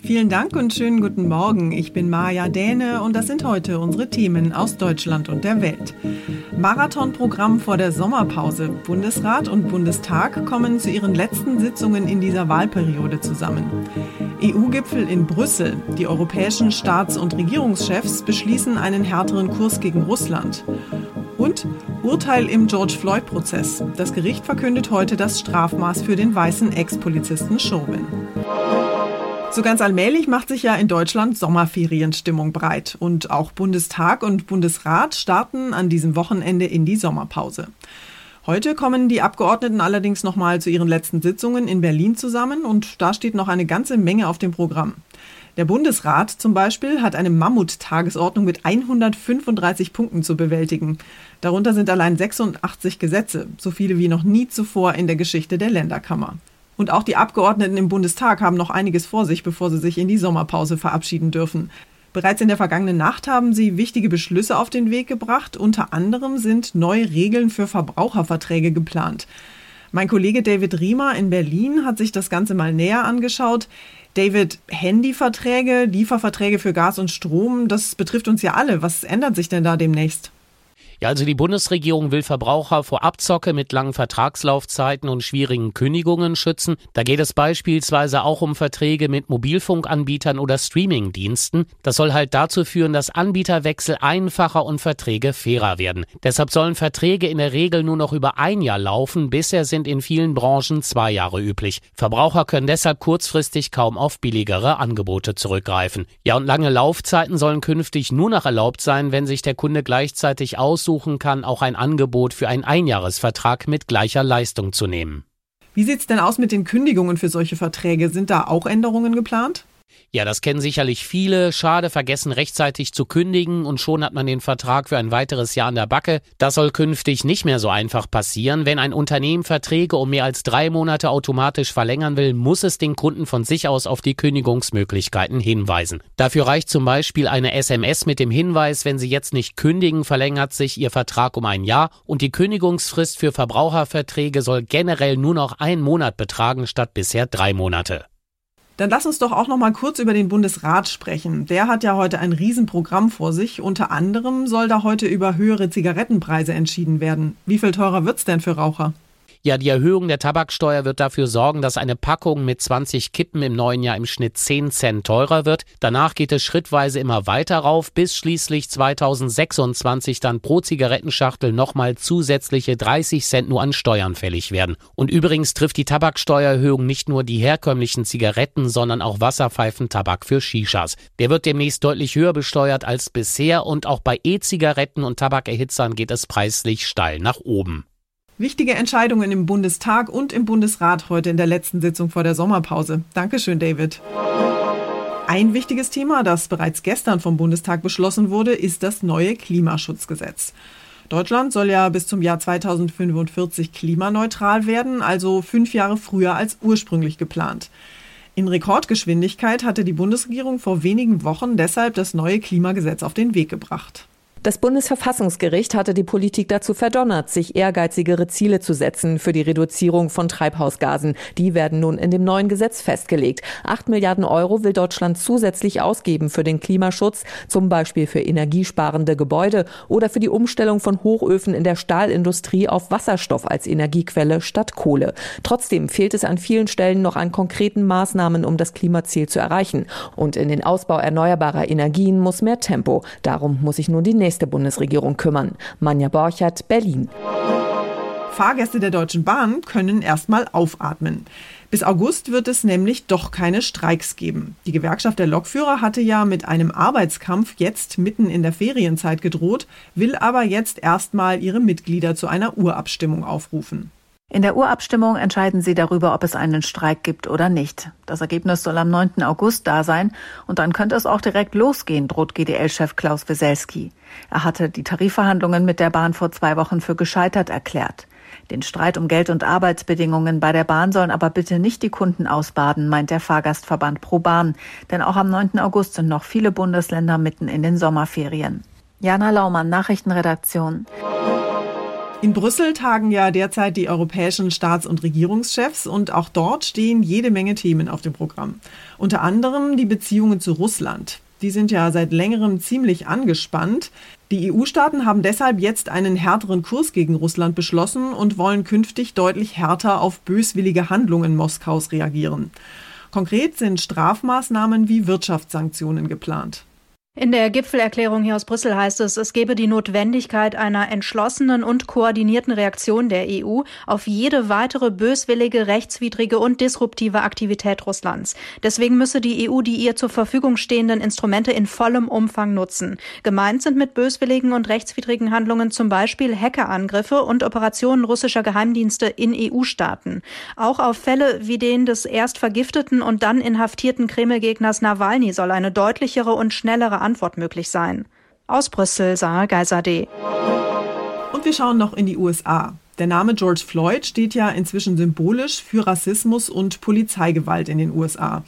Vielen Dank und schönen guten Morgen. Ich bin Maja Däne und das sind heute unsere Themen aus Deutschland und der Welt. Marathonprogramm vor der Sommerpause. Bundesrat und Bundestag kommen zu ihren letzten Sitzungen in dieser Wahlperiode zusammen. EU-Gipfel in Brüssel. Die europäischen Staats- und Regierungschefs beschließen einen härteren Kurs gegen Russland. Und Urteil im George Floyd-Prozess. Das Gericht verkündet heute das Strafmaß für den weißen Ex-Polizisten Chauvin. So ganz allmählich macht sich ja in Deutschland Sommerferienstimmung breit. Und auch Bundestag und Bundesrat starten an diesem Wochenende in die Sommerpause. Heute kommen die Abgeordneten allerdings nochmal zu ihren letzten Sitzungen in Berlin zusammen und da steht noch eine ganze Menge auf dem Programm. Der Bundesrat zum Beispiel hat eine Mammut-Tagesordnung mit 135 Punkten zu bewältigen. Darunter sind allein 86 Gesetze, so viele wie noch nie zuvor in der Geschichte der Länderkammer. Und auch die Abgeordneten im Bundestag haben noch einiges vor sich, bevor sie sich in die Sommerpause verabschieden dürfen. Bereits in der vergangenen Nacht haben sie wichtige Beschlüsse auf den Weg gebracht. Unter anderem sind neue Regeln für Verbraucherverträge geplant. Mein Kollege David Riemer in Berlin hat sich das Ganze mal näher angeschaut. David, Handyverträge, Lieferverträge für Gas und Strom, das betrifft uns ja alle. Was ändert sich denn da demnächst? Ja, also die Bundesregierung will Verbraucher vor Abzocke mit langen Vertragslaufzeiten und schwierigen Kündigungen schützen. Da geht es beispielsweise auch um Verträge mit Mobilfunkanbietern oder Streamingdiensten. Das soll halt dazu führen, dass Anbieterwechsel einfacher und Verträge fairer werden. Deshalb sollen Verträge in der Regel nur noch über ein Jahr laufen. Bisher sind in vielen Branchen zwei Jahre üblich. Verbraucher können deshalb kurzfristig kaum auf billigere Angebote zurückgreifen. Ja, und lange Laufzeiten sollen künftig nur noch erlaubt sein, wenn sich der Kunde gleichzeitig aus aussuchen kann, auch ein Angebot für einen Einjahresvertrag mit gleicher Leistung zu nehmen. Wie sieht es denn aus mit den Kündigungen für solche Verträge? Sind da auch Änderungen geplant? Ja, das kennen sicherlich viele. Schade, vergessen rechtzeitig zu kündigen und schon hat man den Vertrag für ein weiteres Jahr an der Backe. Das soll künftig nicht mehr so einfach passieren. Wenn ein Unternehmen Verträge um mehr als drei Monate automatisch verlängern will, muss es den Kunden von sich aus auf die Kündigungsmöglichkeiten hinweisen. Dafür reicht zum Beispiel eine SMS mit dem Hinweis, wenn Sie jetzt nicht kündigen, verlängert sich Ihr Vertrag um ein Jahr und die Kündigungsfrist für Verbraucherverträge soll generell nur noch einen Monat betragen statt bisher drei Monate. Dann lass uns doch auch noch mal kurz über den Bundesrat sprechen. Der hat ja heute ein Riesenprogramm vor sich. Unter anderem soll da heute über höhere Zigarettenpreise entschieden werden. Wie viel teurer wird's denn für Raucher? Ja, die Erhöhung der Tabaksteuer wird dafür sorgen, dass eine Packung mit 20 Kippen im neuen Jahr im Schnitt 10 Cent teurer wird. Danach geht es schrittweise immer weiter rauf, bis schließlich 2026 dann pro Zigarettenschachtel nochmal zusätzliche 30 Cent nur an Steuern fällig werden. Und übrigens trifft die Tabaksteuererhöhung nicht nur die herkömmlichen Zigaretten, sondern auch Wasserpfeifentabak für Shishas. Der wird demnächst deutlich höher besteuert als bisher und auch bei E-Zigaretten und Tabakerhitzern geht es preislich steil nach oben. Wichtige Entscheidungen im Bundestag und im Bundesrat heute in der letzten Sitzung vor der Sommerpause. Dankeschön, David. Ein wichtiges Thema, das bereits gestern vom Bundestag beschlossen wurde, ist das neue Klimaschutzgesetz. Deutschland soll ja bis zum Jahr 2045 klimaneutral werden, also fünf Jahre früher als ursprünglich geplant. In Rekordgeschwindigkeit hatte die Bundesregierung vor wenigen Wochen deshalb das neue Klimagesetz auf den Weg gebracht. Das Bundesverfassungsgericht hatte die Politik dazu verdonnert, sich ehrgeizigere Ziele zu setzen für die Reduzierung von Treibhausgasen. Die werden nun in dem neuen Gesetz festgelegt. Acht Milliarden Euro will Deutschland zusätzlich ausgeben für den Klimaschutz, zum Beispiel für energiesparende Gebäude oder für die Umstellung von Hochöfen in der Stahlindustrie auf Wasserstoff als Energiequelle statt Kohle. Trotzdem fehlt es an vielen Stellen noch an konkreten Maßnahmen, um das Klimaziel zu erreichen. Und in den Ausbau erneuerbarer Energien muss mehr Tempo. Darum muss sich nun die nächste Bundesregierung kümmern. Manja Borchert, Berlin. Fahrgäste der Deutschen Bahn können erstmal aufatmen. Bis August wird es nämlich doch keine Streiks geben. Die Gewerkschaft der Lokführer hatte ja mit einem Arbeitskampf jetzt mitten in der Ferienzeit gedroht, will aber jetzt erstmal ihre Mitglieder zu einer Urabstimmung aufrufen. In der Urabstimmung entscheiden sie darüber, ob es einen Streik gibt oder nicht. Das Ergebnis soll am 9. August da sein und dann könnte es auch direkt losgehen, droht GDL-Chef Klaus Weselski. Er hatte die Tarifverhandlungen mit der Bahn vor zwei Wochen für gescheitert erklärt. Den Streit um Geld und Arbeitsbedingungen bei der Bahn sollen aber bitte nicht die Kunden ausbaden, meint der Fahrgastverband ProBahn. Denn auch am 9. August sind noch viele Bundesländer mitten in den Sommerferien. Jana Laumann, Nachrichtenredaktion. In Brüssel tagen ja derzeit die europäischen Staats- und Regierungschefs und auch dort stehen jede Menge Themen auf dem Programm. Unter anderem die Beziehungen zu Russland. Die sind ja seit längerem ziemlich angespannt. Die EU-Staaten haben deshalb jetzt einen härteren Kurs gegen Russland beschlossen und wollen künftig deutlich härter auf böswillige Handlungen Moskaus reagieren. Konkret sind Strafmaßnahmen wie Wirtschaftssanktionen geplant. In der Gipfelerklärung hier aus Brüssel heißt es, es gebe die Notwendigkeit einer entschlossenen und koordinierten Reaktion der EU auf jede weitere böswillige, rechtswidrige und disruptive Aktivität Russlands. Deswegen müsse die EU die ihr zur Verfügung stehenden Instrumente in vollem Umfang nutzen. Gemeint sind mit böswilligen und rechtswidrigen Handlungen zum Beispiel Hackerangriffe und Operationen russischer Geheimdienste in EU-Staaten. Auch auf Fälle wie den des erst vergifteten und dann inhaftierten Kreml-Gegners Nawalny soll eine deutlichere und schnellere Antwort möglich sein. Aus Brüssel, Sarah Geiserde. Und wir schauen noch in die USA. Der Name George Floyd steht ja inzwischen symbolisch für Rassismus und Polizeigewalt in den USA.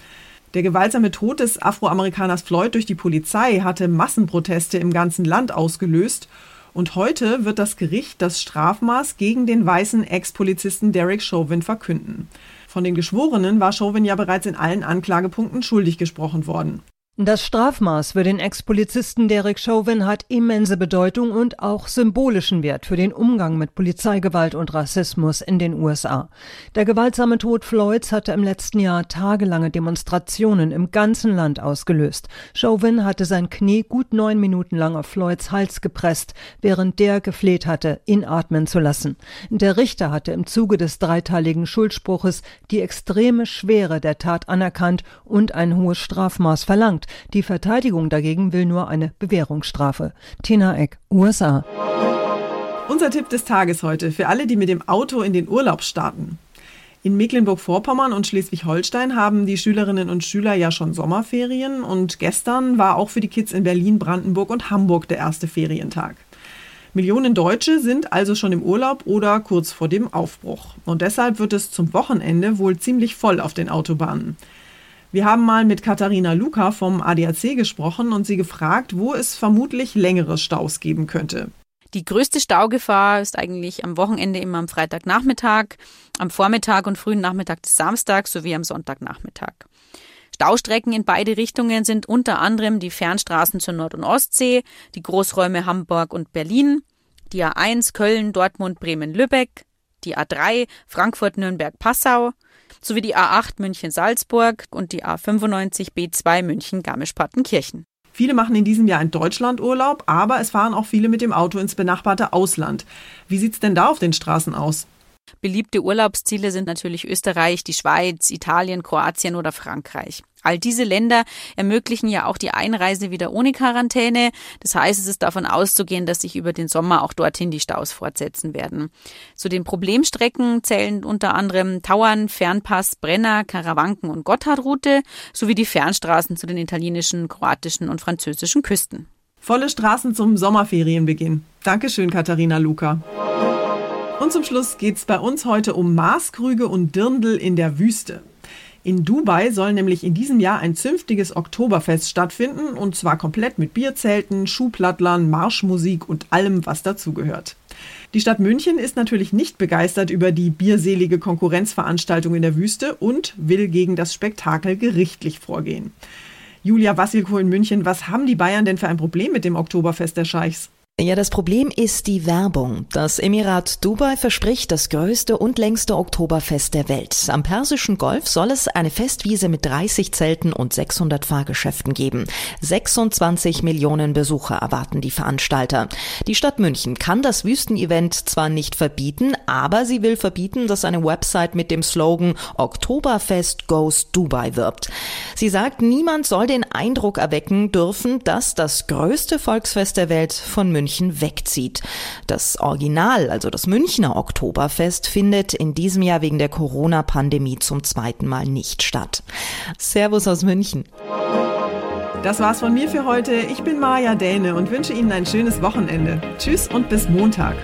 Der gewaltsame Tod des Afroamerikaners Floyd durch die Polizei hatte Massenproteste im ganzen Land ausgelöst. Und heute wird das Gericht das Strafmaß gegen den weißen Ex-Polizisten Derek Chauvin verkünden. Von den Geschworenen war Chauvin ja bereits in allen Anklagepunkten schuldig gesprochen worden. Das Strafmaß für den Ex-Polizisten Derek Chauvin hat immense Bedeutung und auch symbolischen Wert für den Umgang mit Polizeigewalt und Rassismus in den USA. Der gewaltsame Tod Floyds hatte im letzten Jahr tagelange Demonstrationen im ganzen Land ausgelöst. Chauvin hatte sein Knie gut neun Minuten lang auf Floyds Hals gepresst, während der gefleht hatte, ihn atmen zu lassen. Der Richter hatte im Zuge des dreiteiligen Schuldspruches die extreme Schwere der Tat anerkannt und ein hohes Strafmaß verlangt. Die Verteidigung dagegen will nur eine Bewährungsstrafe. Tina Eck, USA. Unser Tipp des Tages heute für alle, die mit dem Auto in den Urlaub starten. In Mecklenburg-Vorpommern und Schleswig-Holstein haben die Schülerinnen und Schüler ja schon Sommerferien und gestern war auch für die Kids in Berlin, Brandenburg und Hamburg der erste Ferientag. Millionen Deutsche sind also schon im Urlaub oder kurz vor dem Aufbruch. Und deshalb wird es zum Wochenende wohl ziemlich voll auf den Autobahnen. Wir haben mal mit Katharina Luca vom ADAC gesprochen und sie gefragt, wo es vermutlich längere Staus geben könnte. Die größte Staugefahr ist eigentlich am Wochenende immer am Freitagnachmittag, am Vormittag und frühen Nachmittag des Samstags sowie am Sonntagnachmittag. Staustrecken in beide Richtungen sind unter anderem die Fernstraßen zur Nord- und Ostsee, die Großräume Hamburg und Berlin, die A1 Köln, Dortmund, Bremen, Lübeck, die A3 Frankfurt-Nürnberg-Passau sowie die A8 München-Salzburg und die A95 B2 München-Garmisch-Partenkirchen. Viele machen in diesem Jahr in Deutschland Urlaub, aber es fahren auch viele mit dem Auto ins benachbarte Ausland. Wie sieht's denn da auf den Straßen aus? Beliebte Urlaubsziele sind natürlich Österreich, die Schweiz, Italien, Kroatien oder Frankreich. All diese Länder ermöglichen ja auch die Einreise wieder ohne Quarantäne. Das heißt, es ist davon auszugehen, dass sich über den Sommer auch dorthin die Staus fortsetzen werden. Zu den Problemstrecken zählen unter anderem Tauern, Fernpass, Brenner, Karawanken und Gotthardroute sowie die Fernstraßen zu den italienischen, kroatischen und französischen Küsten. Volle Straßen zum Sommerferienbeginn. Dankeschön, Katharina Luca. Und zum Schluss geht es bei uns heute um Maßkrüge und Dirndl in der Wüste. In Dubai soll nämlich in diesem Jahr ein zünftiges Oktoberfest stattfinden und zwar komplett mit Bierzelten, Schuhplattlern, Marschmusik und allem, was dazugehört. Die Stadt München ist natürlich nicht begeistert über die bierselige Konkurrenzveranstaltung in der Wüste und will gegen das Spektakel gerichtlich vorgehen. Julia Wassilko in München, was haben die Bayern denn für ein Problem mit dem Oktoberfest der Scheichs? Ja, das Problem ist die Werbung. Das Emirat Dubai verspricht das größte und längste Oktoberfest der Welt. Am Persischen Golf soll es eine Festwiese mit 30 Zelten und 600 Fahrgeschäften geben. 26 Millionen Besucher erwarten die Veranstalter. Die Stadt München kann das Wüstenevent zwar nicht verbieten, aber sie will verbieten, dass eine Website mit dem Slogan Oktoberfest Goes Dubai wirbt. Sie sagt, niemand soll den Eindruck erwecken dürfen, dass das größte Volksfest der Welt von München München wegzieht. Das Original, also das Münchner Oktoberfest, findet in diesem Jahr wegen der Corona-Pandemie zum zweiten Mal nicht statt. Servus aus München. Das war's von mir für heute. Ich bin Maja Däne und wünsche Ihnen ein schönes Wochenende. Tschüss und bis Montag.